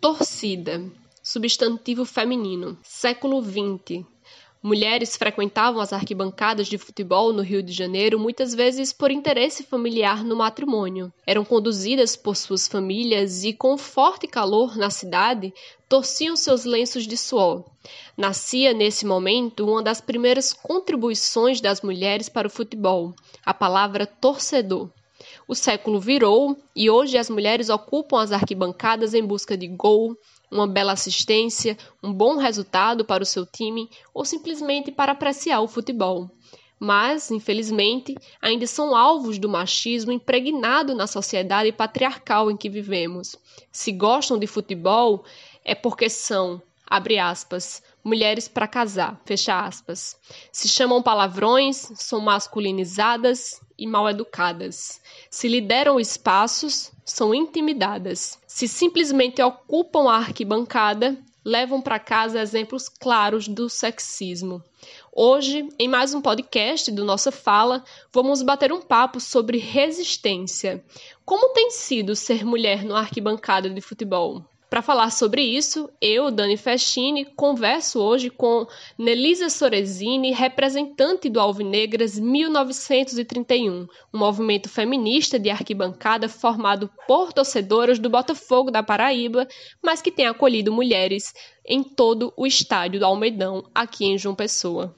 Torcida, substantivo feminino. Século XX. Mulheres frequentavam as arquibancadas de futebol no Rio de Janeiro muitas vezes por interesse familiar no matrimônio. Eram conduzidas por suas famílias e, com forte calor na cidade, torciam seus lenços de suor. Nascia nesse momento uma das primeiras contribuições das mulheres para o futebol, a palavra torcedor. O século virou e hoje as mulheres ocupam as arquibancadas em busca de gol, uma bela assistência, um bom resultado para o seu time ou simplesmente para apreciar o futebol. Mas, infelizmente, ainda são alvos do machismo impregnado na sociedade patriarcal em que vivemos. Se gostam de futebol, é porque são, abre aspas, mulheres para casar, fecha aspas. Se chamam palavrões, são masculinizadas e mal educadas. Se lideram espaços, são intimidadas. Se simplesmente ocupam a arquibancada, levam para casa exemplos claros do sexismo. Hoje, em mais um podcast do Nossa Fala, vamos bater um papo sobre resistência. Como tem sido ser mulher no arquibancada de futebol? Para falar sobre isso, eu, Dani Festini, converso hoje com Nelisa Sorezini, representante do Alvinegras 1931, um movimento feminista de arquibancada formado por torcedoras do Botafogo da Paraíba, mas que tem acolhido mulheres em todo o estádio do Almeidão, aqui em João Pessoa.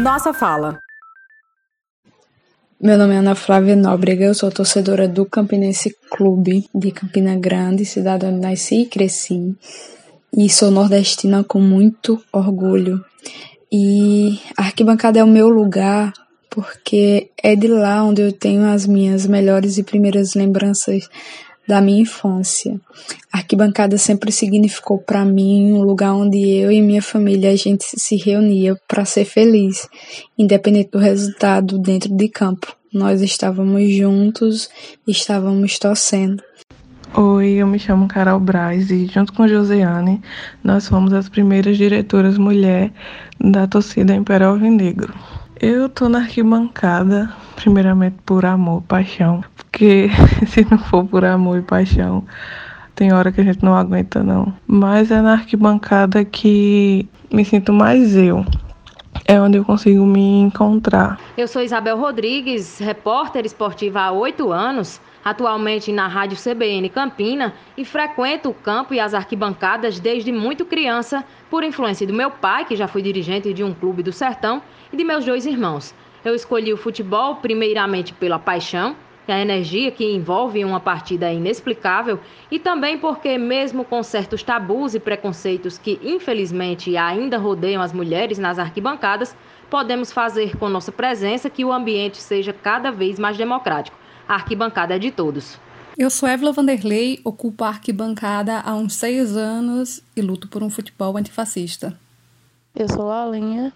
Nossa fala. Meu nome é Ana Flávia Nóbrega, eu sou torcedora do Campinense Clube de Campina Grande, cidade onde nasci e cresci. E sou nordestina com muito orgulho. E a arquibancada é o meu lugar porque é de lá onde eu tenho as minhas melhores e primeiras lembranças da minha infância. A arquibancada sempre significou para mim um lugar onde eu e minha família a gente se reunia para ser feliz, independente do resultado dentro de campo. Nós estávamos juntos, estávamos torcendo. Oi, eu me chamo Carol Braz e junto com Josiane, nós fomos as primeiras diretoras mulher da torcida Imperial Vinegro. Eu tô na arquibancada, primeiramente por amor, paixão, porque se não for por amor e paixão, tem hora que a gente não aguenta não. Mas é na arquibancada que me sinto mais eu. É onde eu consigo me encontrar. Eu sou Isabel Rodrigues, repórter esportiva há oito anos atualmente na Rádio CBN Campina e frequento o campo e as arquibancadas desde muito criança, por influência do meu pai, que já foi dirigente de um clube do sertão, e de meus dois irmãos. Eu escolhi o futebol primeiramente pela paixão, e a energia que envolve uma partida inexplicável, e também porque, mesmo com certos tabus e preconceitos que infelizmente ainda rodeiam as mulheres nas arquibancadas, podemos fazer com nossa presença que o ambiente seja cada vez mais democrático a arquibancada é de todos. Eu sou Évila Vanderlei, ocupo a arquibancada há uns seis anos e luto por um futebol antifascista. Eu sou Lalinha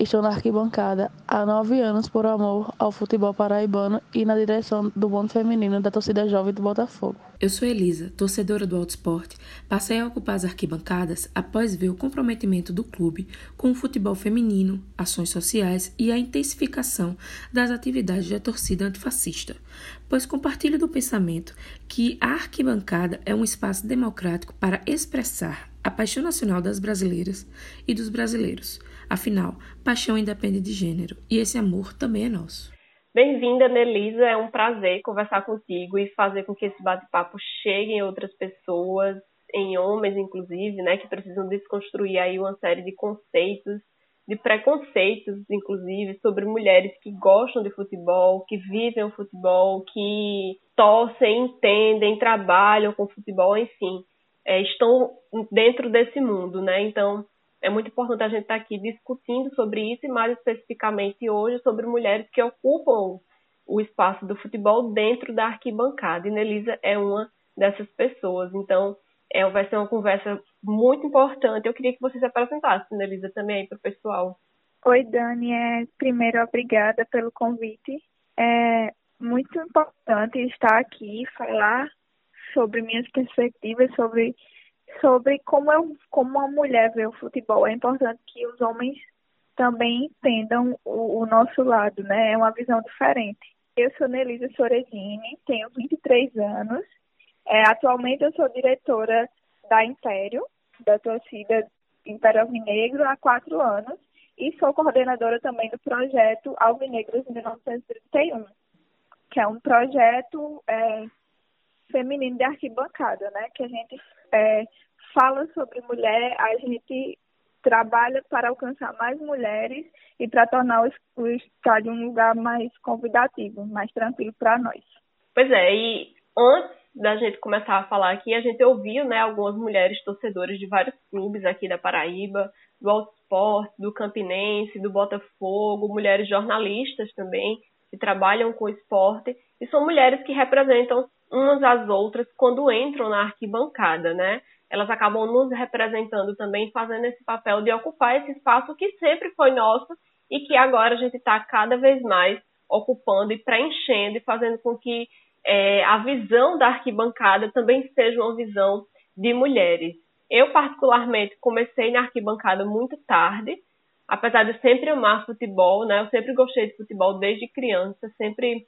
Estou na arquibancada há nove anos por amor ao futebol paraibano e na direção do mundo feminino da torcida jovem do Botafogo. Eu sou Elisa, torcedora do Alto Esporte. Passei a ocupar as arquibancadas após ver o comprometimento do clube com o futebol feminino, ações sociais e a intensificação das atividades da torcida antifascista, pois compartilho do pensamento que a arquibancada é um espaço democrático para expressar a paixão nacional das brasileiras e dos brasileiros Afinal, paixão independe de gênero e esse amor também é nosso. Bem-vinda, Nelisa. É um prazer conversar contigo e fazer com que esse bate-papo chegue em outras pessoas, em homens, inclusive, né, que precisam desconstruir aí uma série de conceitos, de preconceitos, inclusive, sobre mulheres que gostam de futebol, que vivem o futebol, que torcem, entendem, trabalham com futebol, enfim, é, estão dentro desse mundo, né? Então, é muito importante a gente estar aqui discutindo sobre isso e mais especificamente hoje sobre mulheres que ocupam o espaço do futebol dentro da arquibancada. E Nelisa é uma dessas pessoas. Então, é, vai ser uma conversa muito importante. Eu queria que você se apresentasse, Nelisa, também para o pessoal. Oi, Dani. É, primeiro, obrigada pelo convite. É muito importante estar aqui e falar sobre minhas perspectivas sobre sobre como, eu, como uma mulher vê o futebol. É importante que os homens também entendam o, o nosso lado, né? É uma visão diferente. Eu sou Nelisa Soredini, tenho 23 anos. É, atualmente eu sou diretora da Império, da torcida Império Alvinegro, há quatro anos. E sou coordenadora também do projeto Alvinegros 1931, que é um projeto é, feminino de arquibancada, né? Que a gente é, fala sobre mulher, a gente trabalha para alcançar mais mulheres e para tornar o, estádio um lugar mais convidativo, mais tranquilo para nós. Pois é, e antes da gente começar a falar aqui, a gente ouviu né, algumas mulheres torcedoras de vários clubes aqui da Paraíba, do Esporte, do Campinense, do Botafogo, mulheres jornalistas também, que trabalham com esporte, e são mulheres que representam umas às outras quando entram na arquibancada, né? Elas acabam nos representando também, fazendo esse papel de ocupar esse espaço que sempre foi nosso e que agora a gente está cada vez mais ocupando e preenchendo e fazendo com que é, a visão da arquibancada também seja uma visão de mulheres. Eu, particularmente, comecei na arquibancada muito tarde, apesar de sempre amar futebol, né? Eu sempre gostei de futebol desde criança, sempre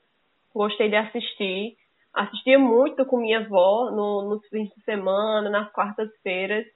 gostei de assistir. Assistia muito com minha avó no, nos fins de semana, nas quartas-feiras.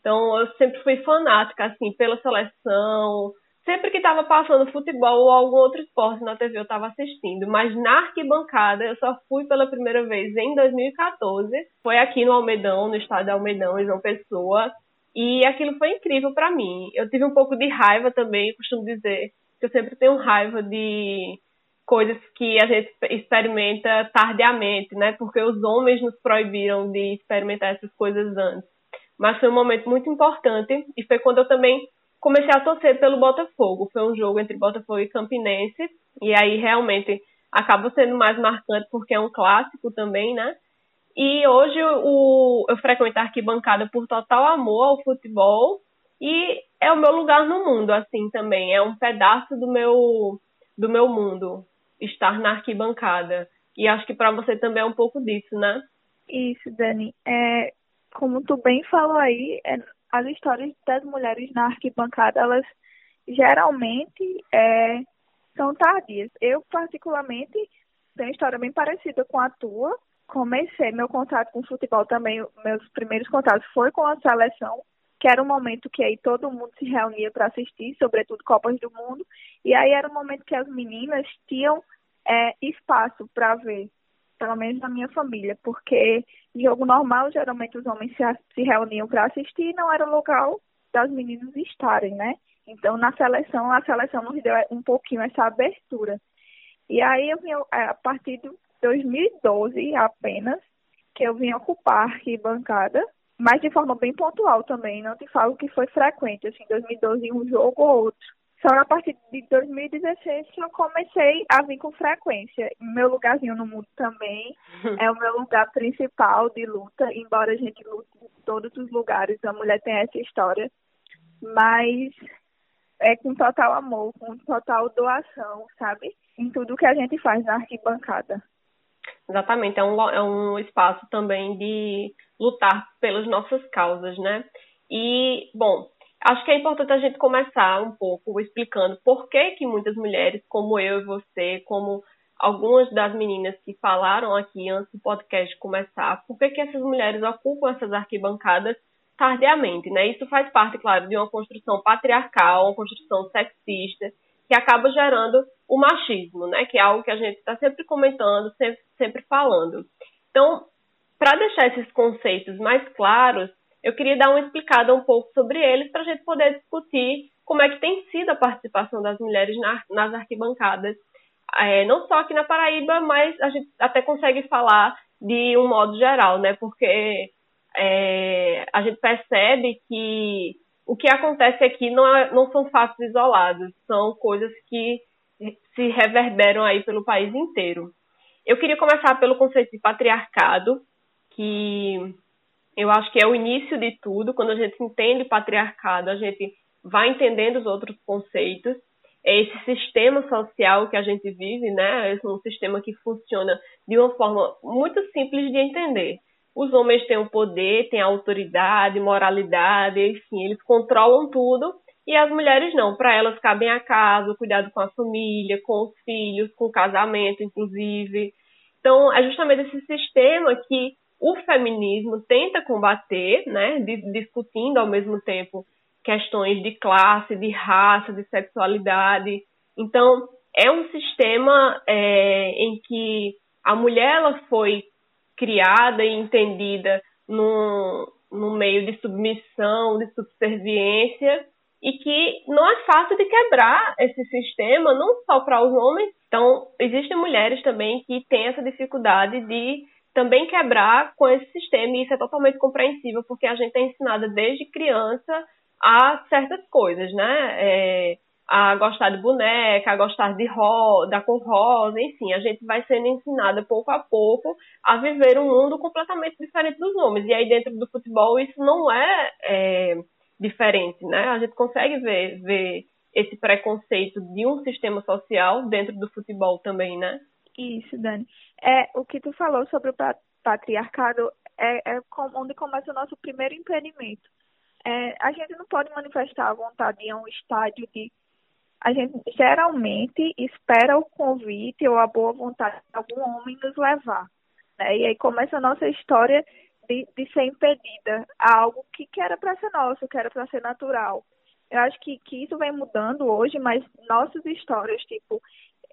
Então, eu sempre fui fanática, assim, pela seleção. Sempre que estava passando futebol ou algum outro esporte na TV, eu estava assistindo. Mas na arquibancada, eu só fui pela primeira vez em 2014. Foi aqui no Almedão, no estádio Almedão, em João Pessoa. E aquilo foi incrível para mim. Eu tive um pouco de raiva também, costumo dizer que eu sempre tenho raiva de coisas que a gente experimenta tardiamente, né? Porque os homens nos proibiram de experimentar essas coisas antes. Mas foi um momento muito importante e foi quando eu também comecei a torcer pelo Botafogo. Foi um jogo entre Botafogo e Campinense e aí realmente acaba sendo mais marcante porque é um clássico também, né? E hoje o, eu frequento a arquibancada por total amor ao futebol e é o meu lugar no mundo, assim, também. É um pedaço do meu, do meu mundo estar na arquibancada. E acho que para você também é um pouco disso, né? Isso, Dani. É, como tu bem falou aí, é, as histórias das mulheres na arquibancada, elas geralmente é, são tardias. Eu, particularmente, tenho uma história bem parecida com a tua. Comecei meu contato com futebol também, meus primeiros contatos foi com a seleção, que era um momento que aí todo mundo se reunia para assistir, sobretudo Copas do Mundo, e aí era um momento que as meninas tinham é, espaço para ver, pelo menos na minha família, porque em jogo normal, geralmente os homens se, se reuniam para assistir e não era o local das meninas estarem, né? Então, na seleção, a seleção nos deu um pouquinho essa abertura. E aí, eu vim, é, a partir de 2012 apenas, que eu vim ocupar arquibancada mas de forma bem pontual também. Não te falo que foi frequente, assim, 2012 um jogo ou outro. Só a partir de 2016 que eu comecei a vir com frequência. Meu lugarzinho no mundo também é o meu lugar principal de luta, embora a gente lute em todos os lugares, a mulher tem essa história. Mas é com total amor, com total doação, sabe? Em tudo que a gente faz na arquibancada. Exatamente, é um, é um espaço também de lutar pelas nossas causas, né? E, bom, acho que é importante a gente começar um pouco explicando por que que muitas mulheres, como eu e você, como algumas das meninas que falaram aqui antes do podcast começar, por que que essas mulheres ocupam essas arquibancadas tardiamente, né? Isso faz parte, claro, de uma construção patriarcal, uma construção sexista, que acaba gerando o machismo, né? Que é algo que a gente está sempre comentando, sempre, sempre falando. Então, para deixar esses conceitos mais claros, eu queria dar uma explicada um pouco sobre eles para a gente poder discutir como é que tem sido a participação das mulheres na, nas arquibancadas, é, não só aqui na Paraíba, mas a gente até consegue falar de um modo geral, né? Porque é, a gente percebe que o que acontece aqui não, é, não são fatos isolados, são coisas que se reverberam aí pelo país inteiro. Eu queria começar pelo conceito de patriarcado, que eu acho que é o início de tudo. Quando a gente entende patriarcado, a gente vai entendendo os outros conceitos. É esse sistema social que a gente vive, né? É um sistema que funciona de uma forma muito simples de entender os homens têm o poder, têm a autoridade, moralidade, enfim, eles controlam tudo e as mulheres não. Para elas cabem a casa, o cuidado com a família, com os filhos, com o casamento, inclusive. Então, é justamente esse sistema que o feminismo tenta combater, né, discutindo ao mesmo tempo questões de classe, de raça, de sexualidade. Então, é um sistema é, em que a mulher ela foi criada e entendida num, num meio de submissão, de subserviência, e que não é fácil de quebrar esse sistema, não só para os homens. Então, existem mulheres também que têm essa dificuldade de também quebrar com esse sistema, e isso é totalmente compreensível, porque a gente é ensinada desde criança a certas coisas, né? É, a gostar de boneca, a gostar de ro da cor rosa, enfim, a gente vai sendo ensinada pouco a pouco a viver um mundo completamente diferente dos homens. E aí dentro do futebol isso não é, é diferente, né? A gente consegue ver, ver esse preconceito de um sistema social dentro do futebol também, né? Isso, Dani. É, o que tu falou sobre o patriarcado é, é onde começa o nosso primeiro impedimento. É, a gente não pode manifestar a vontade em um estádio de. A gente geralmente espera o convite ou a boa vontade de algum homem nos levar. Né? E aí começa a nossa história de, de ser impedida a algo que, que era para ser nosso, que era para ser natural. Eu acho que, que isso vem mudando hoje, mas nossas histórias, tipo,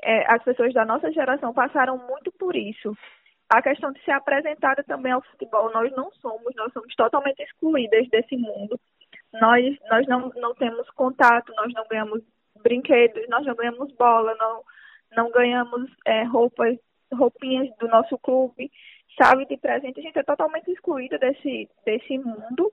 é, as pessoas da nossa geração passaram muito por isso. A questão de ser apresentada também ao futebol, nós não somos, nós somos totalmente excluídas desse mundo. Nós, nós não, não temos contato, nós não ganhamos brinquedos, nós não ganhamos bola, não, não ganhamos é, roupas, roupinhas do nosso clube chave de presente, a gente é totalmente excluída desse, desse mundo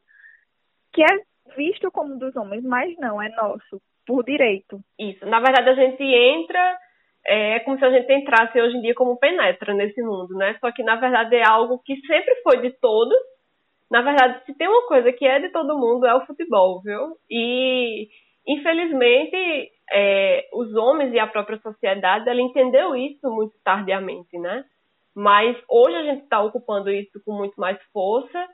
que é visto como dos homens, mas não, é nosso, por direito. Isso. Na verdade, a gente entra, é, é como se a gente entrasse hoje em dia como penetra nesse mundo, né? Só que, na verdade, é algo que sempre foi de todos. Na verdade, se tem uma coisa que é de todo mundo, é o futebol, viu? E, infelizmente, é, os homens e a própria sociedade, ela entendeu isso muito tardiamente, né? Mas hoje a gente está ocupando isso com muito mais força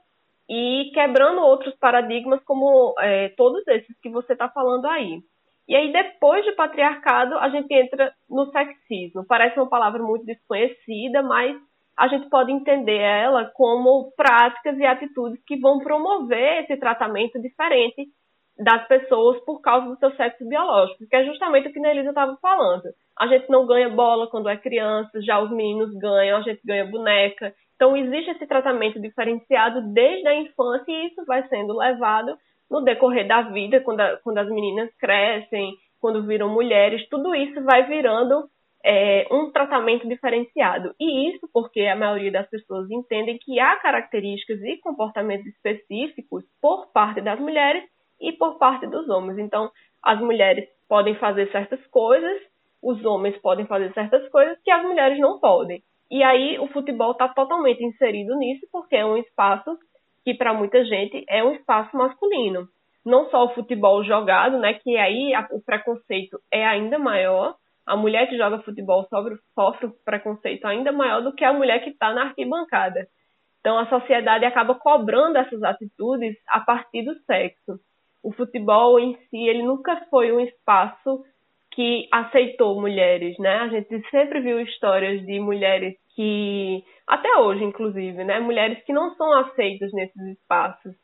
e quebrando outros paradigmas como é, todos esses que você está falando aí. E aí, depois do patriarcado, a gente entra no sexismo. Parece uma palavra muito desconhecida, mas a gente pode entender ela como práticas e atitudes que vão promover esse tratamento diferente das pessoas por causa do seu sexo biológico, que é justamente o que a Elisa estava falando. A gente não ganha bola quando é criança, já os meninos ganham, a gente ganha boneca. Então existe esse tratamento diferenciado desde a infância e isso vai sendo levado no decorrer da vida, quando, a, quando as meninas crescem, quando viram mulheres, tudo isso vai virando é, um tratamento diferenciado. E isso porque a maioria das pessoas entendem que há características e comportamentos específicos por parte das mulheres e por parte dos homens. Então, as mulheres podem fazer certas coisas, os homens podem fazer certas coisas que as mulheres não podem. E aí o futebol está totalmente inserido nisso, porque é um espaço que para muita gente é um espaço masculino. Não só o futebol jogado, né, que aí a, o preconceito é ainda maior. A mulher que joga futebol sofre, sofre preconceito ainda maior do que a mulher que está na arquibancada. Então a sociedade acaba cobrando essas atitudes a partir do sexo o futebol em si ele nunca foi um espaço que aceitou mulheres, né? A gente sempre viu histórias de mulheres que até hoje, inclusive, né, mulheres que não são aceitas nesses espaços.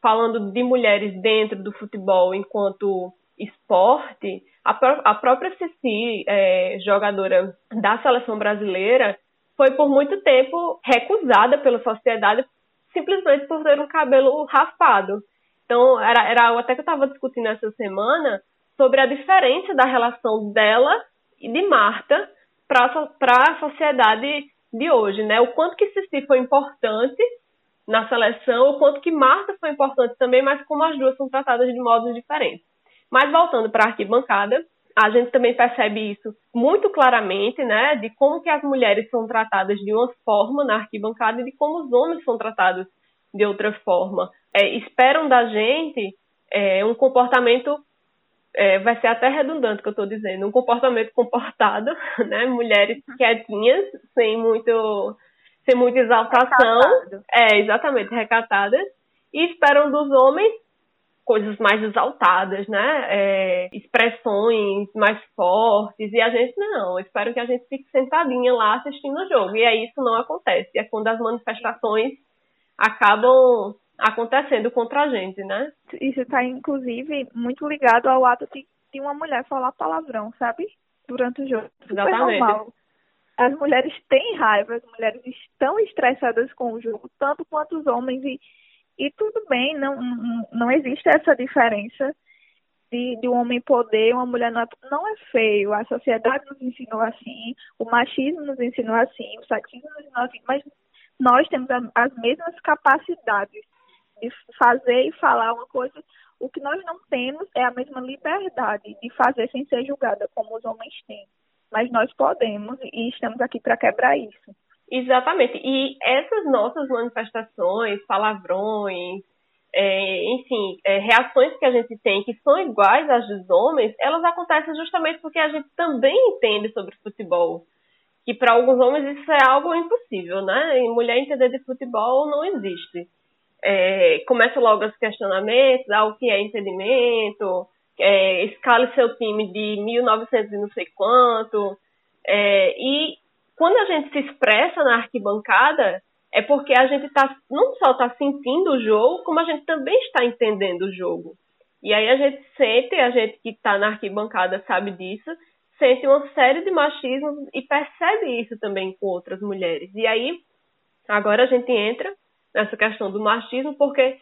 Falando de mulheres dentro do futebol enquanto esporte, a, pró a própria Cici, é, jogadora da seleção brasileira, foi por muito tempo recusada pela sociedade simplesmente por ter um cabelo raspado. Então, era, era algo até que eu estava discutindo essa semana sobre a diferença da relação dela e de Marta para a sociedade de hoje, né? O quanto que Cici foi importante na seleção, o quanto que Marta foi importante também, mas como as duas são tratadas de modos diferentes. Mas voltando para a arquibancada, a gente também percebe isso muito claramente, né, de como que as mulheres são tratadas de uma forma na arquibancada e de como os homens são tratados de outra forma é, esperam da gente é, um comportamento é, vai ser até redundante que eu estou dizendo, um comportamento comportado, né? Mulheres quietinhas, sem muito, sem muita exaltação, Recatado. é exatamente recatadas, e esperam dos homens coisas mais exaltadas, né? É, expressões mais fortes. E a gente, não, eu espero que a gente fique sentadinha lá assistindo o jogo. E aí isso não acontece. É quando as manifestações acabam acontecendo contra a gente, né? Isso está, inclusive, muito ligado ao ato de, de uma mulher falar palavrão, sabe? Durante o jogo. Exatamente. Normal. As mulheres têm raiva, as mulheres estão estressadas com o jogo, tanto quanto os homens. E e tudo bem, não, não existe essa diferença de, de um homem poder, uma mulher não é, não é feio. A sociedade nos ensinou assim, o machismo nos ensinou assim, o sexismo nos ensinou assim, mas nós temos as mesmas capacidades de fazer e falar uma coisa. O que nós não temos é a mesma liberdade de fazer sem ser julgada, como os homens têm. Mas nós podemos e estamos aqui para quebrar isso. Exatamente. E essas nossas manifestações, palavrões, é, enfim, é, reações que a gente tem que são iguais às dos homens, elas acontecem justamente porque a gente também entende sobre futebol. Que para alguns homens isso é algo impossível, né? E mulher entender de futebol não existe. É, começa logo os questionamentos, ah, o que é entendimento, é, escale seu time de 1900 e não sei quanto. É, e quando a gente se expressa na arquibancada, é porque a gente tá, não só está sentindo o jogo, como a gente também está entendendo o jogo. E aí a gente sente, a gente que está na arquibancada sabe disso, sente uma série de machismos e percebe isso também com outras mulheres. E aí, agora a gente entra nessa questão do machismo, porque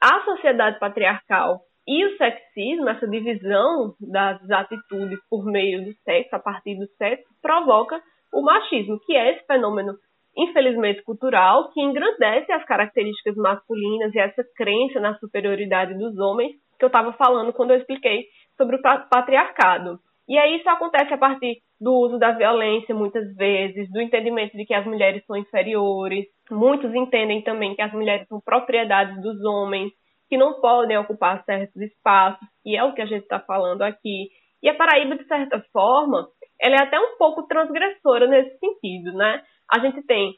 a sociedade patriarcal e o sexismo, essa divisão das atitudes por meio do sexo, a partir do sexo, provoca o machismo, que é esse fenômeno, infelizmente, cultural, que engrandece as características masculinas e essa crença na superioridade dos homens, que eu estava falando quando eu expliquei sobre o patriarcado. E aí isso acontece a partir do uso da violência, muitas vezes, do entendimento de que as mulheres são inferiores. Muitos entendem também que as mulheres são propriedades dos homens, que não podem ocupar certos espaços, e é o que a gente está falando aqui. E a Paraíba, de certa forma, ela é até um pouco transgressora nesse sentido, né? A gente tem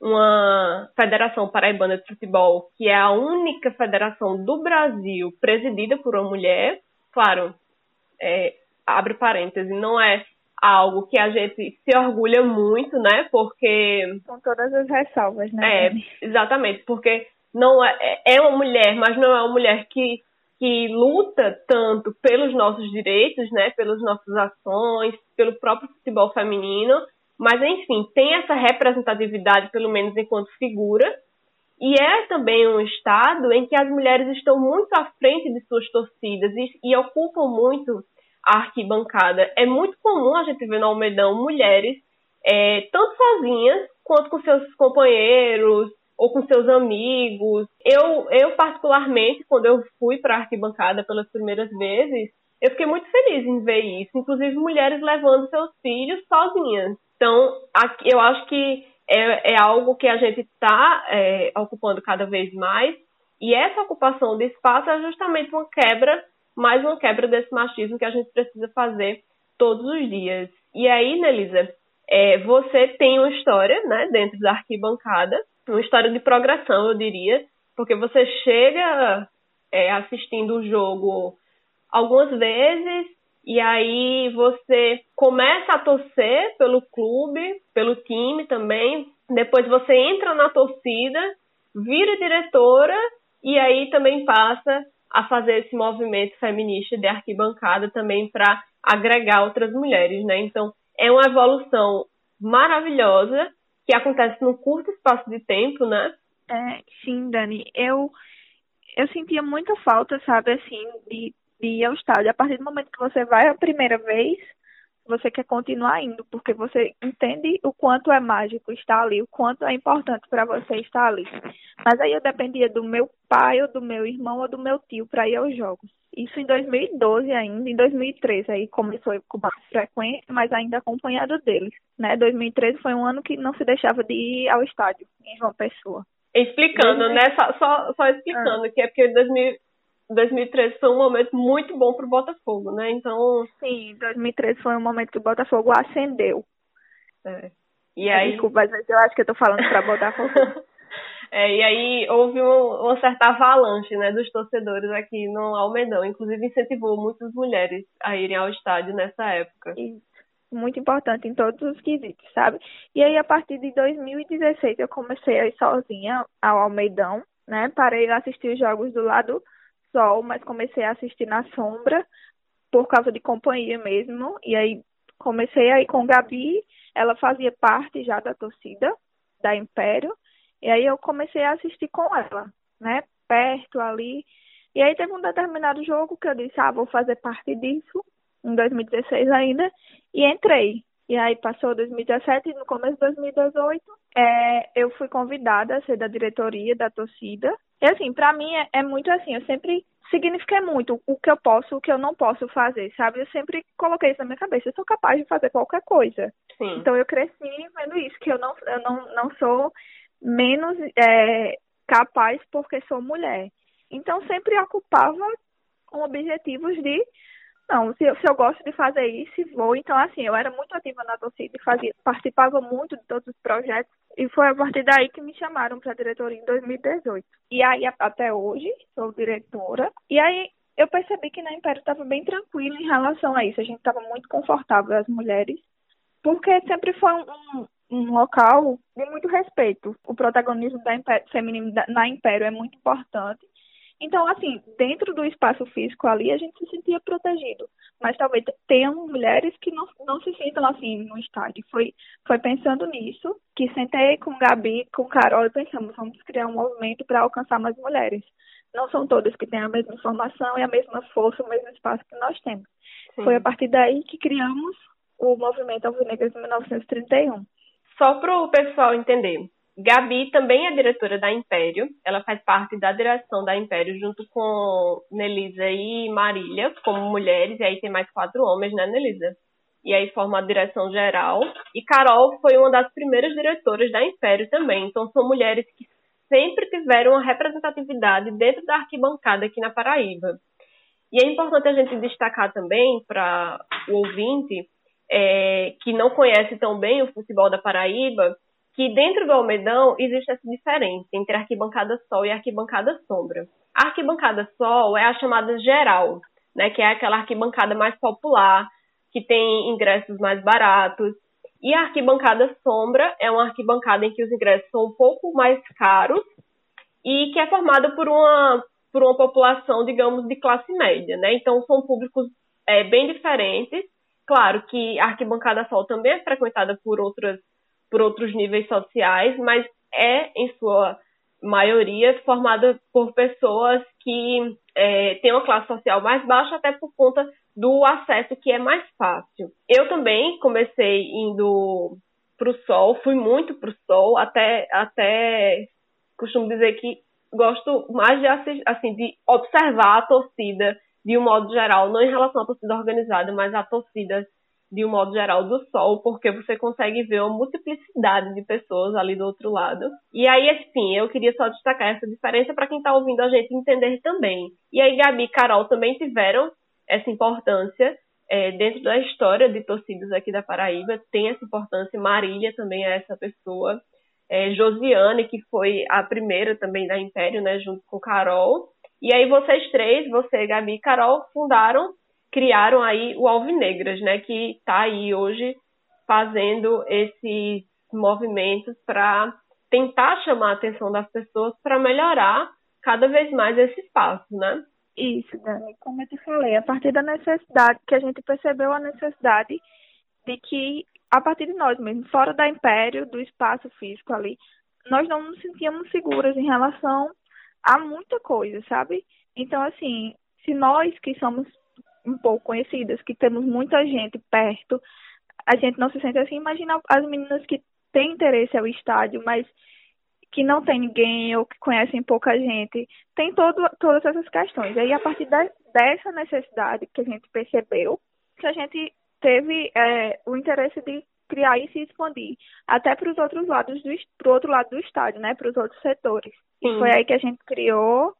uma Federação Paraibana de Futebol, que é a única federação do Brasil presidida por uma mulher. Claro, é, abre parêntese, não é algo que a gente se orgulha muito, né? Porque. Com todas as ressalvas, né? É, exatamente, porque não é, é uma mulher, mas não é uma mulher que que luta tanto pelos nossos direitos, né, pelas nossas ações, pelo próprio futebol feminino, mas enfim, tem essa representatividade, pelo menos enquanto figura, e é também um estado em que as mulheres estão muito à frente de suas torcidas e, e ocupam muito arquibancada. É muito comum a gente ver no Almedão mulheres, é, tanto sozinhas quanto com seus companheiros, ou com seus amigos. Eu, eu particularmente, quando eu fui para a arquibancada pelas primeiras vezes, eu fiquei muito feliz em ver isso, inclusive mulheres levando seus filhos sozinhas. Então, aqui, eu acho que é, é algo que a gente está é, ocupando cada vez mais, e essa ocupação de espaço é justamente uma quebra, mais uma quebra desse machismo que a gente precisa fazer todos os dias. E aí, Nelisa, é, você tem uma história né, dentro da arquibancada, uma história de progressão, eu diria, porque você chega é, assistindo o jogo algumas vezes e aí você começa a torcer pelo clube, pelo time também. Depois você entra na torcida, vira diretora e aí também passa a fazer esse movimento feminista de arquibancada também para agregar outras mulheres, né? Então é uma evolução maravilhosa que acontece num curto espaço de tempo, né? É, sim, Dani. Eu, eu sentia muita falta, sabe, assim, de, de ir ao estádio. A partir do momento que você vai a primeira vez, você quer continuar indo, porque você entende o quanto é mágico estar ali, o quanto é importante para você estar ali. Mas aí eu dependia do meu pai, ou do meu irmão, ou do meu tio para ir aos jogos. Isso em 2012 ainda, em 2013 aí começou com mais frequência, mas ainda acompanhado deles, né? 2013 foi um ano que não se deixava de ir ao estádio em João Pessoa. Explicando, 2000... né? Só, só, só explicando ah. que é porque 2000, 2013 foi um momento muito bom para o Botafogo, né? Então. Sim, 2013 foi um momento que o Botafogo acendeu. É. E aí. Desculpa, mas eu acho que eu tô falando para Botafogo. É, e aí houve um, uma certa avalanche né, dos torcedores aqui no Almedão. Inclusive incentivou muitas mulheres a irem ao estádio nessa época. Isso. Muito importante em todos os quesitos, sabe? E aí, a partir de 2016, eu comecei a ir sozinha ao Almeidão, né? Parei a assistir os jogos do lado sol, mas comecei a assistir na sombra, por causa de companhia mesmo. E aí, comecei a ir com Gabi, ela fazia parte já da torcida da Império. E aí eu comecei a assistir com ela, né? Perto ali. E aí teve um determinado jogo que eu disse, ah, vou fazer parte disso, em 2016 ainda, e entrei. E aí passou 2017 e no começo de 2018 é, eu fui convidada a ser da diretoria da torcida. E assim, para mim é, é, muito assim, eu sempre signifiquei muito o que eu posso, o que eu não posso fazer, sabe? Eu sempre coloquei isso na minha cabeça, eu sou capaz de fazer qualquer coisa. Sim. Então eu cresci vendo isso, que eu não, eu não, não sou menos é, capaz porque sou mulher. Então sempre ocupava com objetivos de não, se eu, se eu gosto de fazer isso, vou. Então, assim, eu era muito ativa na torcida e fazia, participava muito de todos os projetos. E foi a partir daí que me chamaram para a diretoria em 2018. E aí, até hoje, sou diretora. E aí, eu percebi que na Império estava bem tranquilo em relação a isso. A gente estava muito confortável, as mulheres, porque sempre foi um, um local de muito respeito. O protagonismo da Império, feminino na Império é muito importante. Então, assim, dentro do espaço físico ali, a gente se sentia protegido. Mas talvez tenham mulheres que não, não se sintam assim no estádio. Foi, foi pensando nisso que sentei com Gabi, com Carol e pensamos, vamos criar um movimento para alcançar mais mulheres. Não são todas que têm a mesma informação e a mesma força, o mesmo espaço que nós temos. Sim. Foi a partir daí que criamos o movimento Alvinegras em 1931. Só para o pessoal entender, Gabi também é diretora da Império. Ela faz parte da direção da Império junto com Nelisa e Marília, como mulheres, e aí tem mais quatro homens, né, Nelisa? E aí forma a direção geral. E Carol foi uma das primeiras diretoras da Império também. Então são mulheres que sempre tiveram uma representatividade dentro da arquibancada aqui na Paraíba. E é importante a gente destacar também para o ouvinte é, que não conhece tão bem o futebol da Paraíba que dentro do Almedão existe essa diferença entre arquibancada sol e arquibancada sombra. A arquibancada sol é a chamada geral, né, que é aquela arquibancada mais popular, que tem ingressos mais baratos. E a arquibancada sombra é uma arquibancada em que os ingressos são um pouco mais caros e que é formada por uma, por uma população, digamos, de classe média, né? Então são públicos é, bem diferentes. Claro que a arquibancada sol também é frequentada por outras por outros níveis sociais, mas é, em sua maioria, formada por pessoas que é, têm uma classe social mais baixa, até por conta do acesso que é mais fácil. Eu também comecei indo para o sol, fui muito para o sol, até, até costumo dizer que gosto mais de, assim, de observar a torcida de um modo geral, não em relação à torcida organizada, mas a torcida de um modo geral, do sol, porque você consegue ver uma multiplicidade de pessoas ali do outro lado. E aí, assim, eu queria só destacar essa diferença para quem está ouvindo a gente entender também. E aí, Gabi e Carol também tiveram essa importância é, dentro da história de torcidas aqui da Paraíba, tem essa importância. Marília também é essa pessoa. É, Josiane, que foi a primeira também da Império, né, junto com Carol. E aí vocês três, você, Gabi e Carol, fundaram criaram aí o Alvinegras, né, que está aí hoje fazendo esses movimentos para tentar chamar a atenção das pessoas para melhorar cada vez mais esse espaço, né? Isso, Dani, como eu te falei, a partir da necessidade, que a gente percebeu a necessidade de que, a partir de nós mesmo, fora da império, do espaço físico ali, nós não nos sentíamos seguras em relação a muita coisa, sabe? Então, assim, se nós que somos um pouco conhecidas, que temos muita gente perto, a gente não se sente assim. Imagina as meninas que têm interesse ao estádio, mas que não tem ninguém ou que conhecem pouca gente. Tem todo, todas essas questões. E aí, a partir de, dessa necessidade que a gente percebeu, que a gente teve é, o interesse de criar e se expandir até para os outros lados do pro outro lado do estádio, né, para os outros setores. Sim. E foi aí que a gente criou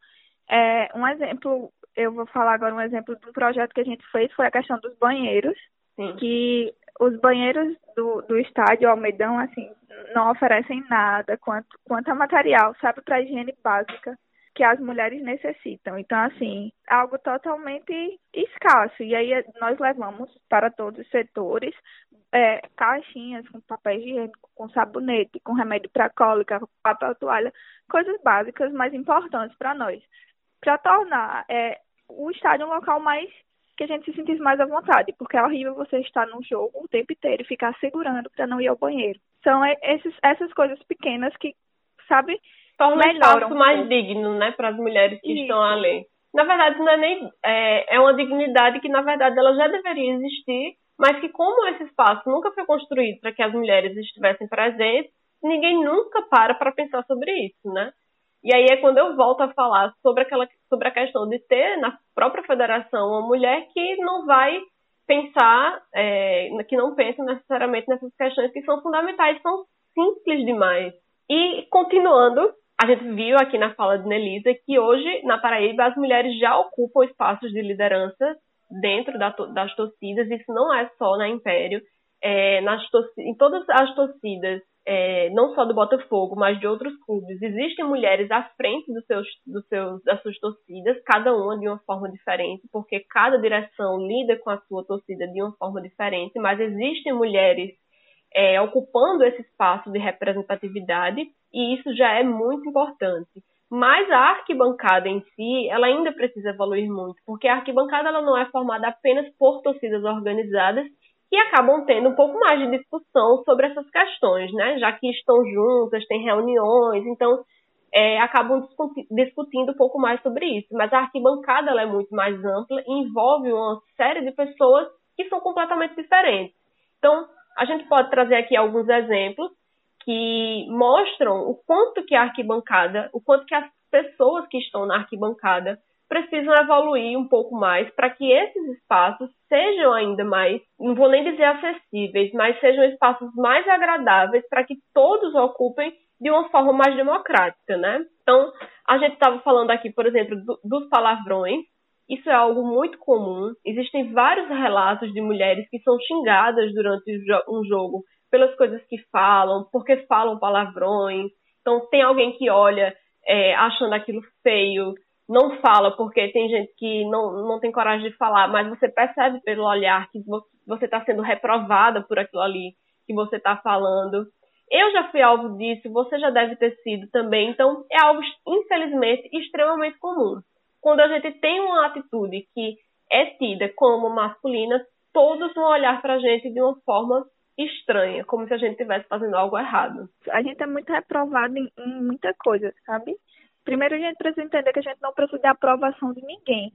é, um exemplo eu vou falar agora um exemplo de um projeto que a gente fez, foi a questão dos banheiros, Sim. que os banheiros do, do estádio Almedão, assim, não oferecem nada quanto, quanto a material, sabe, para higiene básica que as mulheres necessitam. Então, assim, algo totalmente escasso. E aí nós levamos para todos os setores é, caixinhas com papel higiênico, com sabonete, com remédio para cólica, papel toalha, coisas básicas, mas importantes para nós. Para tornar é, o estádio um local mais que a gente se sentisse mais à vontade, porque é horrível você estar num jogo o tempo inteiro e ficar segurando para não ir ao banheiro. São esses, essas coisas pequenas que, sabe, torna o espaço mais digno, né, para as mulheres que Isso. estão ali. Na verdade, não é nem é, é uma dignidade que na verdade ela já deveria existir, mas que como esse espaço nunca foi construído para que as mulheres estivessem presentes, ninguém nunca para para pensar sobre isso, né? E aí é quando eu volto a falar sobre aquela sobre a questão de ter na própria federação uma mulher que não vai pensar, é, que não pensa necessariamente nessas questões que são fundamentais, são simples demais. E continuando, a gente viu aqui na fala de Nelisa que hoje na Paraíba as mulheres já ocupam espaços de liderança dentro da, das torcidas. Isso não é só na Império, é, nas em todas as torcidas é, não só do Botafogo, mas de outros clubes, existem mulheres à frente dos seus, dos seus, das suas torcidas, cada uma de uma forma diferente, porque cada direção lida com a sua torcida de uma forma diferente, mas existem mulheres é, ocupando esse espaço de representatividade e isso já é muito importante. Mas a arquibancada em si, ela ainda precisa evoluir muito, porque a arquibancada ela não é formada apenas por torcidas organizadas que acabam tendo um pouco mais de discussão sobre essas questões, né? Já que estão juntas, têm reuniões, então é, acabam discutindo um pouco mais sobre isso. Mas a arquibancada é muito mais ampla e envolve uma série de pessoas que são completamente diferentes. Então, a gente pode trazer aqui alguns exemplos que mostram o quanto que a arquibancada, o quanto que as pessoas que estão na arquibancada precisam evoluir um pouco mais para que esses espaços sejam ainda mais, não vou nem dizer acessíveis, mas sejam espaços mais agradáveis para que todos ocupem de uma forma mais democrática, né? Então, a gente estava falando aqui, por exemplo, do, dos palavrões. Isso é algo muito comum. Existem vários relatos de mulheres que são xingadas durante um jogo pelas coisas que falam, porque falam palavrões. Então, tem alguém que olha é, achando aquilo feio, não fala porque tem gente que não, não tem coragem de falar, mas você percebe pelo olhar que você está sendo reprovada por aquilo ali que você está falando. Eu já fui alvo disso, você já deve ter sido também, então é algo, infelizmente, extremamente comum. Quando a gente tem uma atitude que é tida como masculina, todos vão olhar para a gente de uma forma estranha, como se a gente estivesse fazendo algo errado. A gente é muito reprovado em, em muita coisa, sabe? Primeiro a gente precisa entender que a gente não precisa de aprovação de ninguém,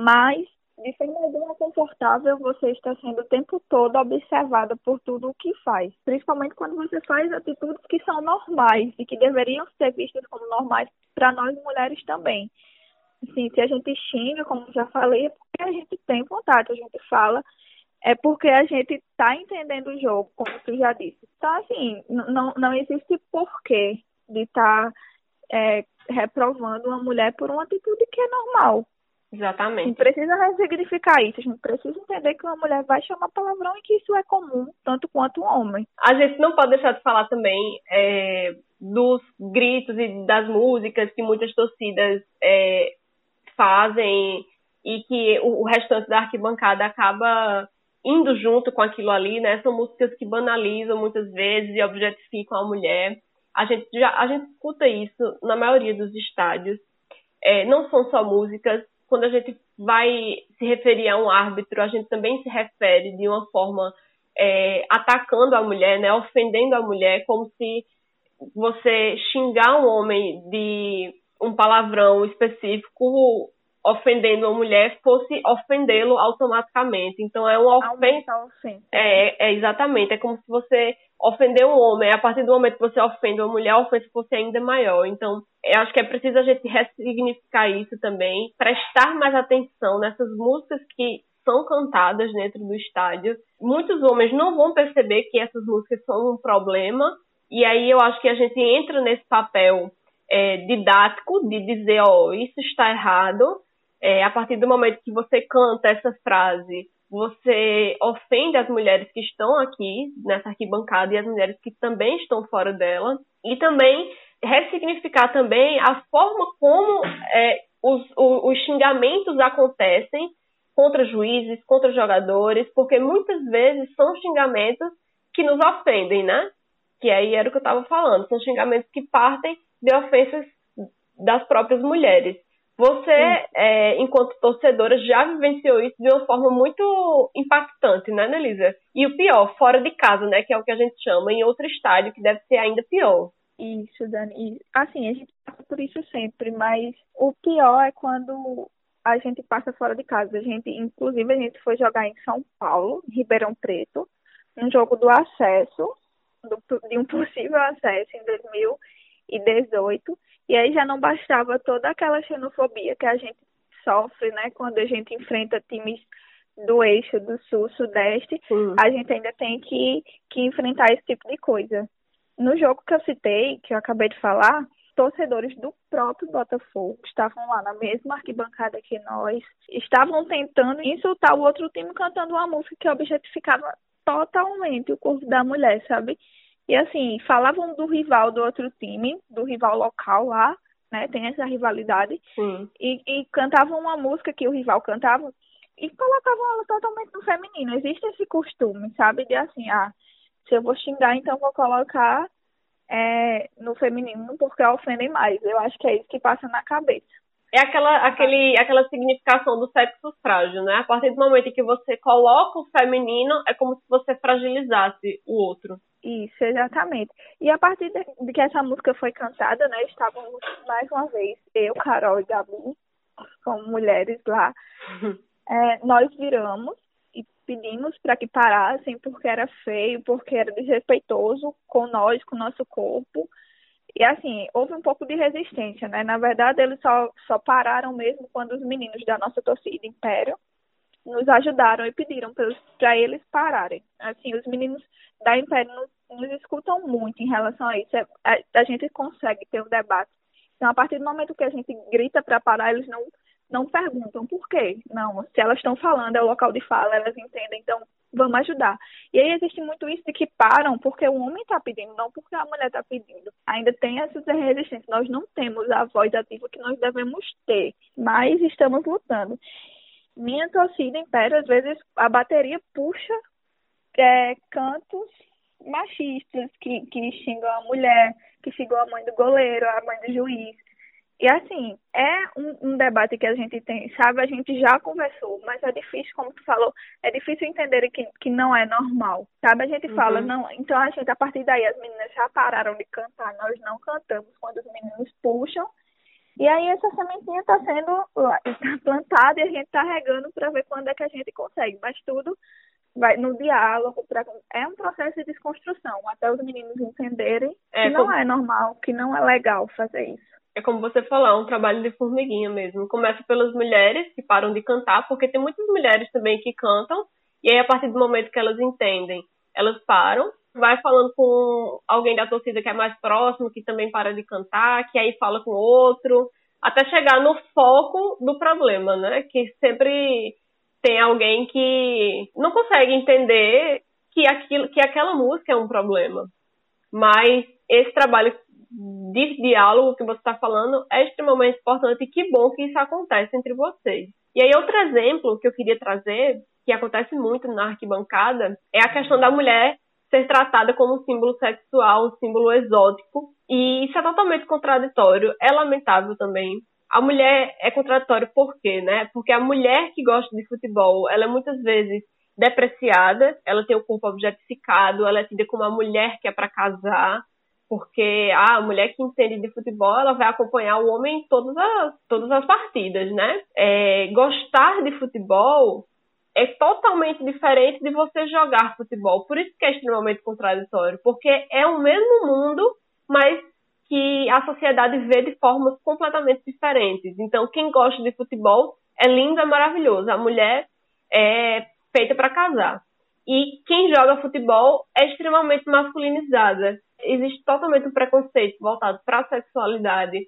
mas de forma alguma confortável você está sendo o tempo todo observada por tudo o que faz, principalmente quando você faz atitudes que são normais e que deveriam ser vistas como normais para nós mulheres também. Assim, se a gente xinga, como já falei, é porque a gente tem vontade, a gente fala, é porque a gente está entendendo o jogo, como tu já disse. Então, assim, não, não existe porquê de estar tá, é, reprovando uma mulher por uma atitude que é normal. Exatamente. A gente precisa ressignificar isso. A gente precisa entender que uma mulher vai chamar palavrão e que isso é comum, tanto quanto um homem. A gente não pode deixar de falar também é, dos gritos e das músicas que muitas torcidas é, fazem e que o, o restante da arquibancada acaba indo junto com aquilo ali, né? São músicas que banalizam muitas vezes e objetificam a mulher. A gente, já, a gente escuta isso na maioria dos estádios. É, não são só músicas. Quando a gente vai se referir a um árbitro, a gente também se refere de uma forma é, atacando a mulher, né, ofendendo a mulher, como se você xingar um homem de um palavrão específico ofendendo uma mulher fosse ofendê-lo automaticamente. Então é uma ofensa. É, é, exatamente. É como se você ofender um homem. A partir do momento que você ofende uma mulher, a ofensa fosse ainda maior. Então, eu acho que é preciso a gente ressignificar isso também, prestar mais atenção nessas músicas que são cantadas dentro do estádio. Muitos homens não vão perceber que essas músicas são um problema. E aí eu acho que a gente entra nesse papel é, didático de dizer, ó, oh, isso está errado, é, a partir do momento que você canta essa frase você ofende as mulheres que estão aqui nessa arquibancada e as mulheres que também estão fora dela, e também ressignificar também a forma como é, os, os, os xingamentos acontecem contra juízes, contra jogadores, porque muitas vezes são xingamentos que nos ofendem, né? Que aí era o que eu estava falando, são xingamentos que partem de ofensas das próprias mulheres. Você, é, enquanto torcedora, já vivenciou isso de uma forma muito impactante, né, Nelisa? E o pior, fora de casa, né, que é o que a gente chama, em outro estádio, que deve ser ainda pior. Isso, Dani. Assim, a gente passa por isso sempre, mas o pior é quando a gente passa fora de casa. A gente, inclusive, a gente foi jogar em São Paulo, Ribeirão Preto, um jogo do acesso, do, de um possível acesso em 2018. E aí já não bastava toda aquela xenofobia que a gente sofre, né, quando a gente enfrenta times do eixo do sul, sudeste, uhum. a gente ainda tem que, que enfrentar esse tipo de coisa. No jogo que eu citei, que eu acabei de falar, torcedores do próprio Botafogo estavam lá na mesma arquibancada que nós, estavam tentando insultar o outro time cantando uma música que objetificava totalmente o corpo da mulher, sabe? E assim, falavam do rival do outro time, do rival local lá, né? Tem essa rivalidade. E, e cantavam uma música que o rival cantava e colocavam ela totalmente no feminino. Existe esse costume, sabe? De assim, ah, se eu vou xingar, então vou colocar é, no feminino porque ofendem mais. Eu acho que é isso que passa na cabeça. É aquela, aquele, aquela significação do sexo frágil, né? A partir do momento em que você coloca o feminino, é como se você fragilizasse o outro. Isso, exatamente. E a partir de, que essa música foi cantada, né, estávamos mais uma vez, eu, Carol e Gabi, como mulheres lá, é, nós viramos e pedimos para que parassem porque era feio, porque era desrespeitoso com nós, com o nosso corpo. E assim, houve um pouco de resistência, né? Na verdade, eles só, só pararam mesmo quando os meninos da nossa torcida Império nos ajudaram e pediram para eles pararem. Assim, os meninos da Império nos, nos escutam muito em relação a isso. É, a, a, gente consegue ter um debate. Então, a partir do momento que a gente grita para parar, eles não, não perguntam por quê. Não, se elas estão falando, é o local de fala, elas entendem, então vamos ajudar. E aí existe muito isso de que param porque o homem está pedindo, não porque a mulher está pedindo. Ainda tem essa resistência. Nós não temos a voz ativa que nós devemos ter, mas estamos lutando minha torcida império, às vezes a bateria puxa é, cantos machistas que, que xingam a mulher, que xingam a mãe do goleiro, a mãe do juiz. E assim, é um, um, debate que a gente tem, sabe? A gente já conversou, mas é difícil, como tu falou, é difícil entender que, que não é normal, sabe? A gente uhum. fala, não, então a gente, a partir daí, as meninas já pararam de cantar, nós não cantamos quando os meninos puxam, e aí essa sementinha está sendo está plantada e a gente está regando para ver quando é que a gente consegue. Mas tudo vai no diálogo, pra, é um processo de desconstrução, até os meninos entenderem é, que não como... é normal, que não é legal fazer isso. É como você falou, é um trabalho de formiguinha mesmo. Começa pelas mulheres que param de cantar, porque tem muitas mulheres também que cantam, e aí a partir do momento que elas entendem, elas param vai falando com alguém da torcida que é mais próximo, que também para de cantar, que aí fala com outro, até chegar no foco do problema, né? Que sempre tem alguém que não consegue entender que aquilo, que aquela música é um problema. Mas esse trabalho de diálogo que você está falando é extremamente importante e que bom que isso acontece entre vocês. E aí outro exemplo que eu queria trazer, que acontece muito na arquibancada, é a questão da mulher ser tratada como um símbolo sexual, um símbolo exótico. E isso é totalmente contraditório, é lamentável também. A mulher é contraditório por quê, né? Porque a mulher que gosta de futebol, ela é muitas vezes depreciada, ela tem o corpo objetificado, ela é tida como uma mulher que é para casar, porque ah, a mulher que entende de futebol, ela vai acompanhar o homem em todas as, todas as partidas, né? É, gostar de futebol é totalmente diferente de você jogar futebol. Por isso que é extremamente contraditório, porque é o mesmo mundo, mas que a sociedade vê de formas completamente diferentes. Então, quem gosta de futebol é lindo, é maravilhoso. A mulher é feita para casar. E quem joga futebol é extremamente masculinizada. Existe totalmente um preconceito voltado para a sexualidade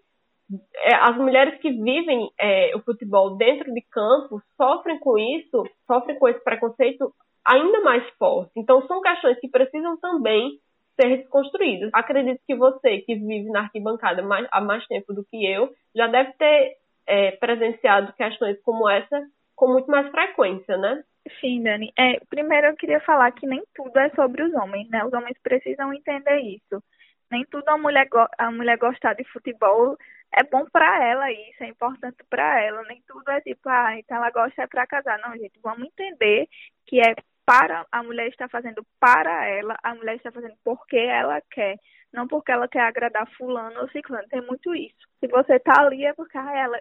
as mulheres que vivem é, o futebol dentro de campo sofrem com isso, sofrem com esse preconceito ainda mais forte. Então, são questões que precisam também ser desconstruídas. Acredito que você, que vive na arquibancada mais, há mais tempo do que eu, já deve ter é, presenciado questões como essa com muito mais frequência, né? Sim, Dani. É, primeiro eu queria falar que nem tudo é sobre os homens, né? Os homens precisam entender isso. Nem tudo a mulher, a mulher gostar de futebol é bom para ela isso, é importante para ela. Nem tudo é tipo, ah, então ela gosta é para casar. Não, gente, vamos entender que é para a mulher está fazendo para ela, a mulher está fazendo porque ela quer, não porque ela quer agradar fulano ou ciclano. Tem muito isso. Se você tá ali é porque ah, ela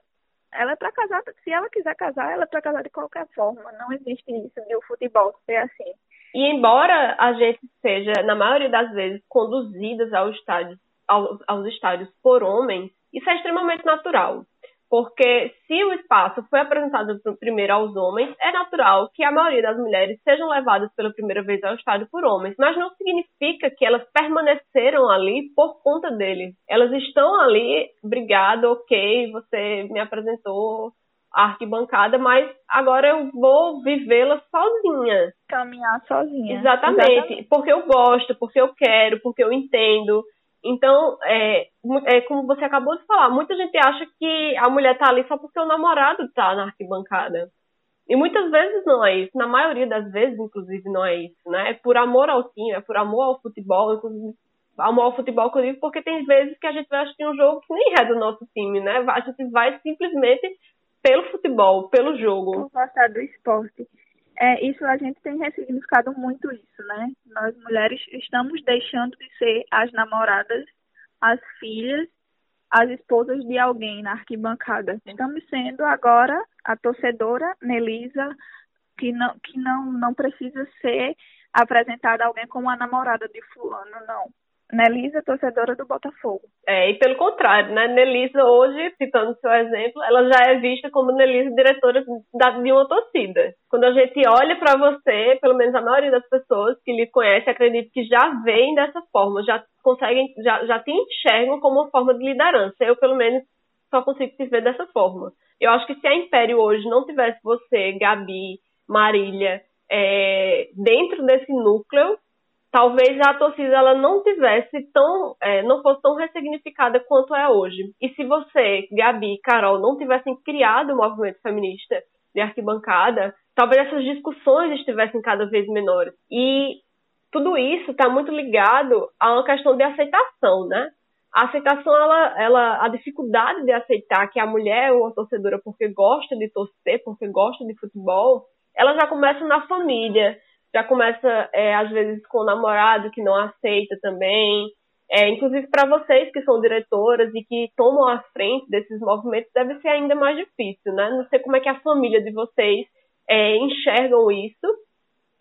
ela é para casar, se ela quiser casar, ela é para casar de qualquer forma. Não existe isso de o futebol ser assim. E embora a gente seja, na maioria das vezes, conduzidas ao estádio, aos, aos estádios por homens, isso é extremamente natural. Porque se o espaço foi apresentado primeiro aos homens, é natural que a maioria das mulheres sejam levadas pela primeira vez ao estádio por homens, mas não significa que elas permaneceram ali por conta deles. Elas estão ali, obrigada, ok, você me apresentou a arquibancada, mas agora eu vou vivê-la sozinha. Caminhar sozinha. Exatamente, Exatamente, porque eu gosto, porque eu quero, porque eu entendo. Então, é, é como você acabou de falar, muita gente acha que a mulher tá ali só porque o namorado tá na arquibancada. E muitas vezes não é isso, na maioria das vezes, inclusive, não é isso, né? É por amor ao time, é por amor ao futebol, inclusive amor ao futebol que eu digo, porque tem vezes que a gente vai assistir um jogo que nem é do nosso time, né? A gente vai simplesmente pelo futebol, pelo jogo. Por gostar do esporte é, isso a gente tem ressignificado muito isso, né? Nós mulheres estamos deixando de ser as namoradas, as filhas, as esposas de alguém na arquibancada. Estamos sendo agora a torcedora Nelisa, que não, que não, não precisa ser apresentada a alguém como a namorada de fulano, não. Nelisa, torcedora do Botafogo. É, e pelo contrário, né? Nelisa hoje, citando seu exemplo, ela já é vista como Nelisa, diretora de uma torcida. Quando a gente olha para você, pelo menos a maioria das pessoas que lhe conhece, acredito que já veem dessa forma, já conseguem, já, já te enxergam como uma forma de liderança. Eu, pelo menos, só consigo te ver dessa forma. Eu acho que se a Império hoje não tivesse você, Gabi, Marília, é, dentro desse núcleo, talvez a torcida ela não tivesse tão, é, não fosse tão ressignificada quanto é hoje. E se você, Gabi e Carol, não tivessem criado o movimento feminista de arquibancada, talvez essas discussões estivessem cada vez menores. E tudo isso está muito ligado a uma questão de aceitação, né? A aceitação, ela, ela, a dificuldade de aceitar que a mulher é uma torcedora porque gosta de torcer, porque gosta de futebol, ela já começa na família, já começa, é, às vezes, com o namorado que não aceita também. É, inclusive, para vocês que são diretoras e que tomam a frente desses movimentos, deve ser ainda mais difícil, né? Não sei como é que a família de vocês é, enxergam isso.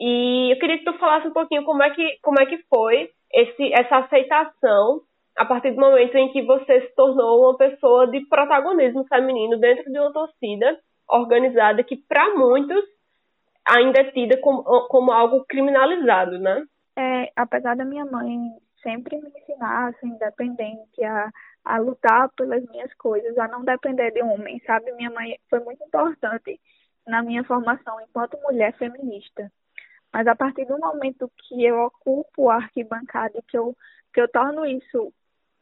E eu queria que tu falasse um pouquinho como é que, como é que foi esse, essa aceitação a partir do momento em que você se tornou uma pessoa de protagonismo feminino dentro de uma torcida organizada que, para muitos, ainda é tida como, como algo criminalizado, né? É, apesar da minha mãe sempre me ensinar a ser independente, a, a lutar pelas minhas coisas, a não depender de homem, sabe? Minha mãe foi muito importante na minha formação enquanto mulher feminista. Mas a partir do momento que eu ocupo a arquibancada e que eu, que eu torno isso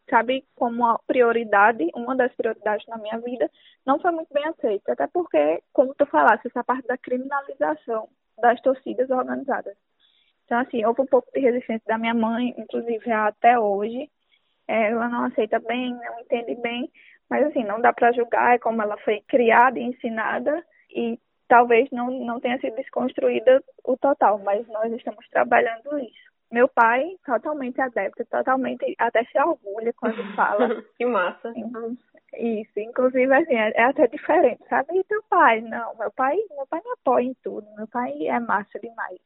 sabe, como uma prioridade, uma das prioridades na minha vida, não foi muito bem aceita. Até porque, como tu falaste, essa parte da criminalização das torcidas organizadas. Então, assim, houve um pouco de resistência da minha mãe, inclusive até hoje. É, ela não aceita bem, não entende bem, mas, assim, não dá para julgar é como ela foi criada e ensinada e talvez não, não tenha sido desconstruída o total, mas nós estamos trabalhando isso. Meu pai, totalmente adepto, totalmente, até se orgulha quando fala. que massa. Isso, inclusive, assim, é, é, até diferente, sabe? E teu pai? Não, meu pai, meu pai me apoia em tudo, meu pai é massa demais.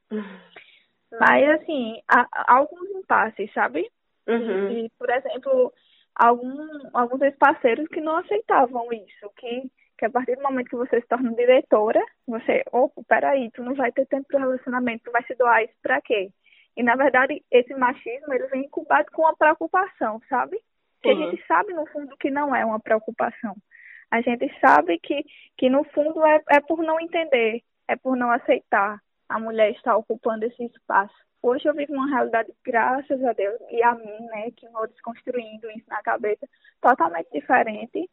Mas, assim, há, há alguns impasses, sabe? Uhum. E, por exemplo, algum, alguns ex-parceiros que não aceitavam isso, que, que a partir do momento que você se torna diretora, você, opa, peraí, tu não vai ter tempo para relacionamento, tu vai se doar isso pra quê? E, na verdade, esse machismo, ele vem incubado com uma preocupação, sabe? Que a gente sabe, no fundo, que não é uma preocupação. A gente sabe que, que no fundo, é, é por não entender, é por não aceitar a mulher estar ocupando esse espaço. Hoje eu vivo uma realidade, graças a Deus, e a mim, né, que vou desconstruindo isso na cabeça, totalmente diferente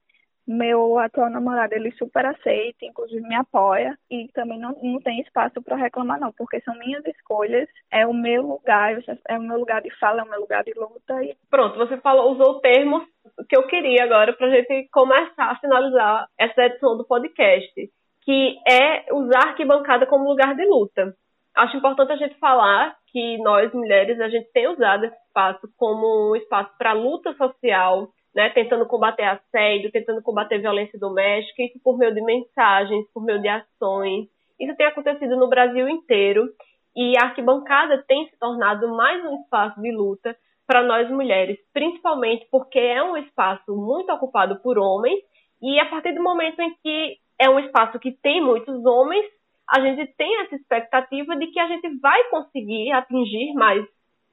meu atual namorado, ele super aceita, inclusive me apoia e também não, não tem espaço para reclamar não, porque são minhas escolhas, é o meu lugar, é o meu lugar de fala, é o meu lugar de luta. E... Pronto, você falou, usou o termo que eu queria agora para a gente começar a finalizar essa edição do podcast, que é usar arquibancada como lugar de luta. Acho importante a gente falar que nós, mulheres, a gente tem usado esse espaço como um espaço para luta social, né, tentando combater assédio, tentando combater violência doméstica, isso por meio de mensagens, por meio de ações. Isso tem acontecido no Brasil inteiro e a arquibancada tem se tornado mais um espaço de luta para nós mulheres, principalmente porque é um espaço muito ocupado por homens e a partir do momento em que é um espaço que tem muitos homens, a gente tem essa expectativa de que a gente vai conseguir atingir mais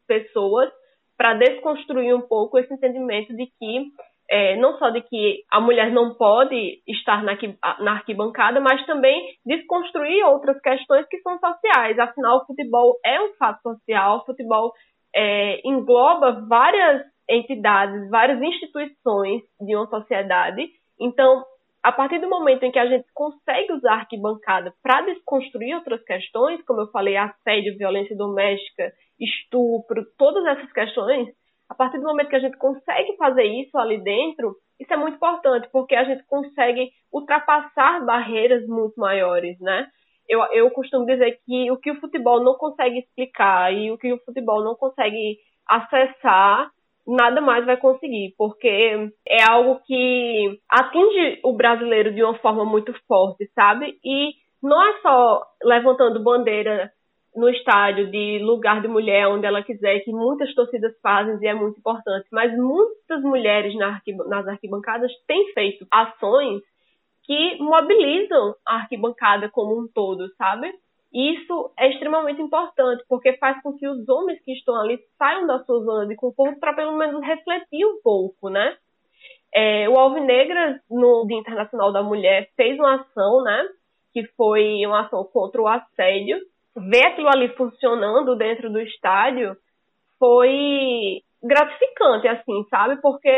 pessoas para desconstruir um pouco esse entendimento de que é, não só de que a mulher não pode estar na, na arquibancada, mas também desconstruir outras questões que são sociais. Afinal, o futebol é um fato social, o futebol é, engloba várias entidades, várias instituições de uma sociedade. Então, a partir do momento em que a gente consegue usar a arquibancada para desconstruir outras questões, como eu falei, assédio, violência doméstica, estupro, todas essas questões, a partir do momento que a gente consegue fazer isso ali dentro, isso é muito importante, porque a gente consegue ultrapassar barreiras muito maiores, né? Eu, eu costumo dizer que o que o futebol não consegue explicar e o que o futebol não consegue acessar, nada mais vai conseguir, porque é algo que atinge o brasileiro de uma forma muito forte, sabe? E não é só levantando bandeira no estádio de lugar de mulher onde ela quiser, que muitas torcidas fazem e é muito importante, mas muitas mulheres nas arquibancadas têm feito ações que mobilizam a arquibancada como um todo, sabe? Isso é extremamente importante, porque faz com que os homens que estão ali saiam da sua zona de conforto para pelo menos refletir um pouco, né? É, o Alvinegras, no Dia Internacional da Mulher, fez uma ação, né? Que foi uma ação contra o assédio, ver aquilo ali funcionando dentro do estádio foi gratificante, assim, sabe? Porque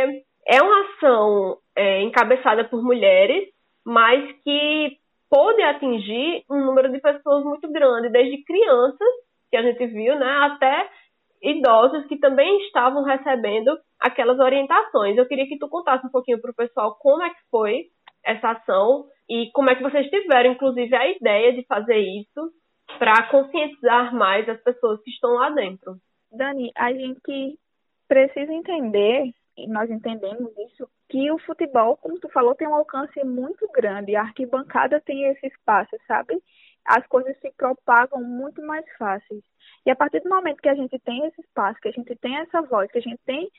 é uma ação é, encabeçada por mulheres, mas que pôde atingir um número de pessoas muito grande, desde crianças, que a gente viu, né, até idosos que também estavam recebendo aquelas orientações. Eu queria que tu contasse um pouquinho para o pessoal como é que foi essa ação e como é que vocês tiveram, inclusive, a ideia de fazer isso para conscientizar mais as pessoas que estão lá dentro. Dani, a gente precisa entender, e nós entendemos isso, que o futebol, como tu falou, tem um alcance muito grande. A arquibancada tem esse espaço, sabe? As coisas se propagam muito mais fáceis. E a partir do momento que a gente tem esse espaço, que a gente tem essa voz, que a gente tem,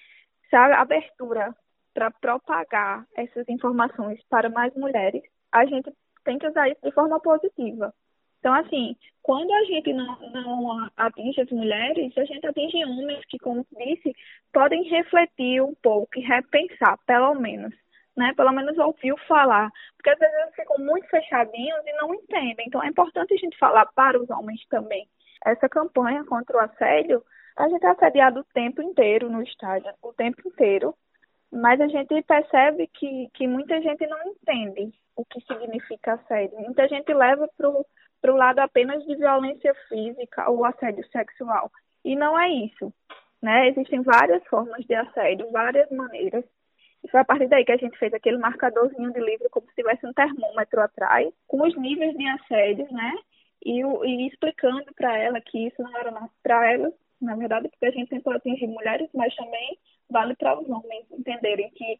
sabe, abertura para propagar essas informações para mais mulheres, a gente tem que usar isso de forma positiva. Então, assim, quando a gente não, não atinge as mulheres, a gente atinge homens que, como disse, podem refletir um pouco e repensar, pelo menos. Né? Pelo menos ouviu falar. Porque às vezes ficam muito fechadinhos e não entendem. Então é importante a gente falar para os homens também. Essa campanha contra o assédio, a gente é assediado o tempo inteiro no estádio, o tempo inteiro. Mas a gente percebe que, que muita gente não entende o que significa assédio. Muita gente leva para o para o lado apenas de violência física ou assédio sexual. E não é isso. Né? Existem várias formas de assédio, várias maneiras. E foi a partir daí que a gente fez aquele marcadorzinho de livro, como se tivesse um termômetro atrás, com os níveis de assédio, né? E, e explicando para ela que isso não era para ela, na verdade, porque a gente tentou atingir mulheres, mas também vale para os homens entenderem que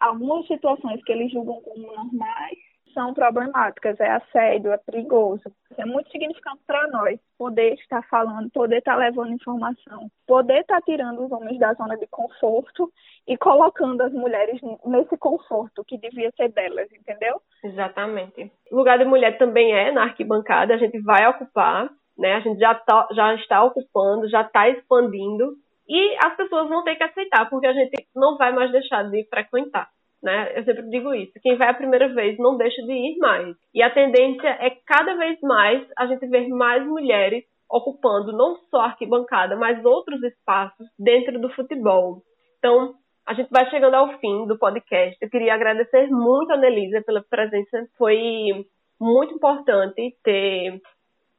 algumas situações que eles julgam como normais são problemáticas, é assédio, é perigoso. É muito significante para nós poder estar falando, poder estar levando informação, poder estar tirando os homens da zona de conforto e colocando as mulheres nesse conforto que devia ser delas, entendeu? Exatamente. O lugar de mulher também é na arquibancada, a gente vai ocupar, né? A gente já, tá, já está ocupando, já está expandindo E as pessoas vão ter que aceitar, porque a gente não vai mais deixar de frequentar. Né? Eu sempre digo isso. Quem vai a primeira vez não deixa de ir mais. E a tendência é cada vez mais a gente ver mais mulheres ocupando não só a arquibancada, mas outros espaços dentro do futebol. Então, a gente vai chegando ao fim do podcast. Eu queria agradecer muito a Nelisa pela presença. Foi muito importante ter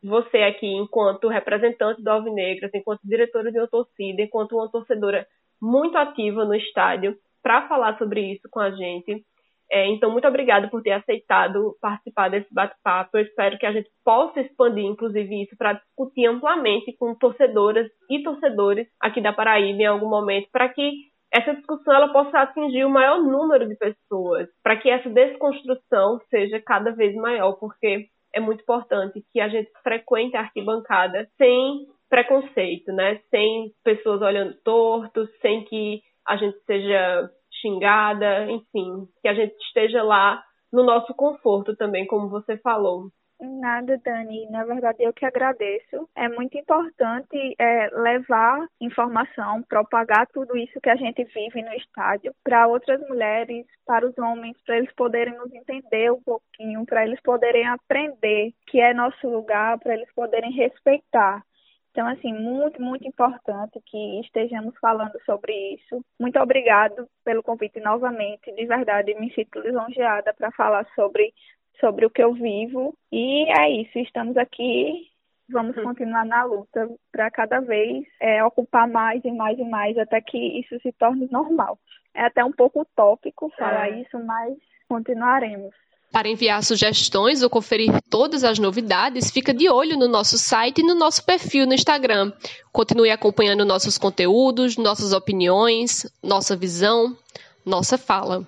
você aqui enquanto representante do Alvinegras, enquanto diretora de uma torcida, enquanto uma torcedora muito ativa no estádio, para falar sobre isso com a gente. É, então, muito obrigada por ter aceitado participar desse bate-papo. Eu espero que a gente possa expandir, inclusive, isso para discutir amplamente com torcedoras e torcedores aqui da Paraíba em algum momento, para que essa discussão ela possa atingir o maior número de pessoas, para que essa desconstrução seja cada vez maior, porque é muito importante que a gente frequente a arquibancada sem preconceito, né? Sem pessoas olhando torto, sem que a gente seja xingada, enfim, que a gente esteja lá no nosso conforto também, como você falou. Nada, Dani. Na verdade, eu que agradeço. É muito importante é, levar informação, propagar tudo isso que a gente vive no estádio para outras mulheres, para os homens, para eles poderem nos entender um pouquinho, para eles poderem aprender que é nosso lugar, para eles poderem respeitar. Então, assim, muito, muito importante que estejamos falando sobre isso. Muito obrigado pelo convite novamente. De verdade, me sinto lisonjeada para falar sobre sobre o que eu vivo. E é isso, estamos aqui, vamos uhum. continuar na luta para cada vez é, ocupar mais e mais e mais até que isso se torne normal. É até um pouco utópico falar é. isso, mas continuaremos. Para enviar sugestões ou conferir todas as novidades, fica de olho no nosso site e no nosso perfil no Instagram. Continue acompanhando nossos conteúdos, nossas opiniões, nossa visão, nossa fala.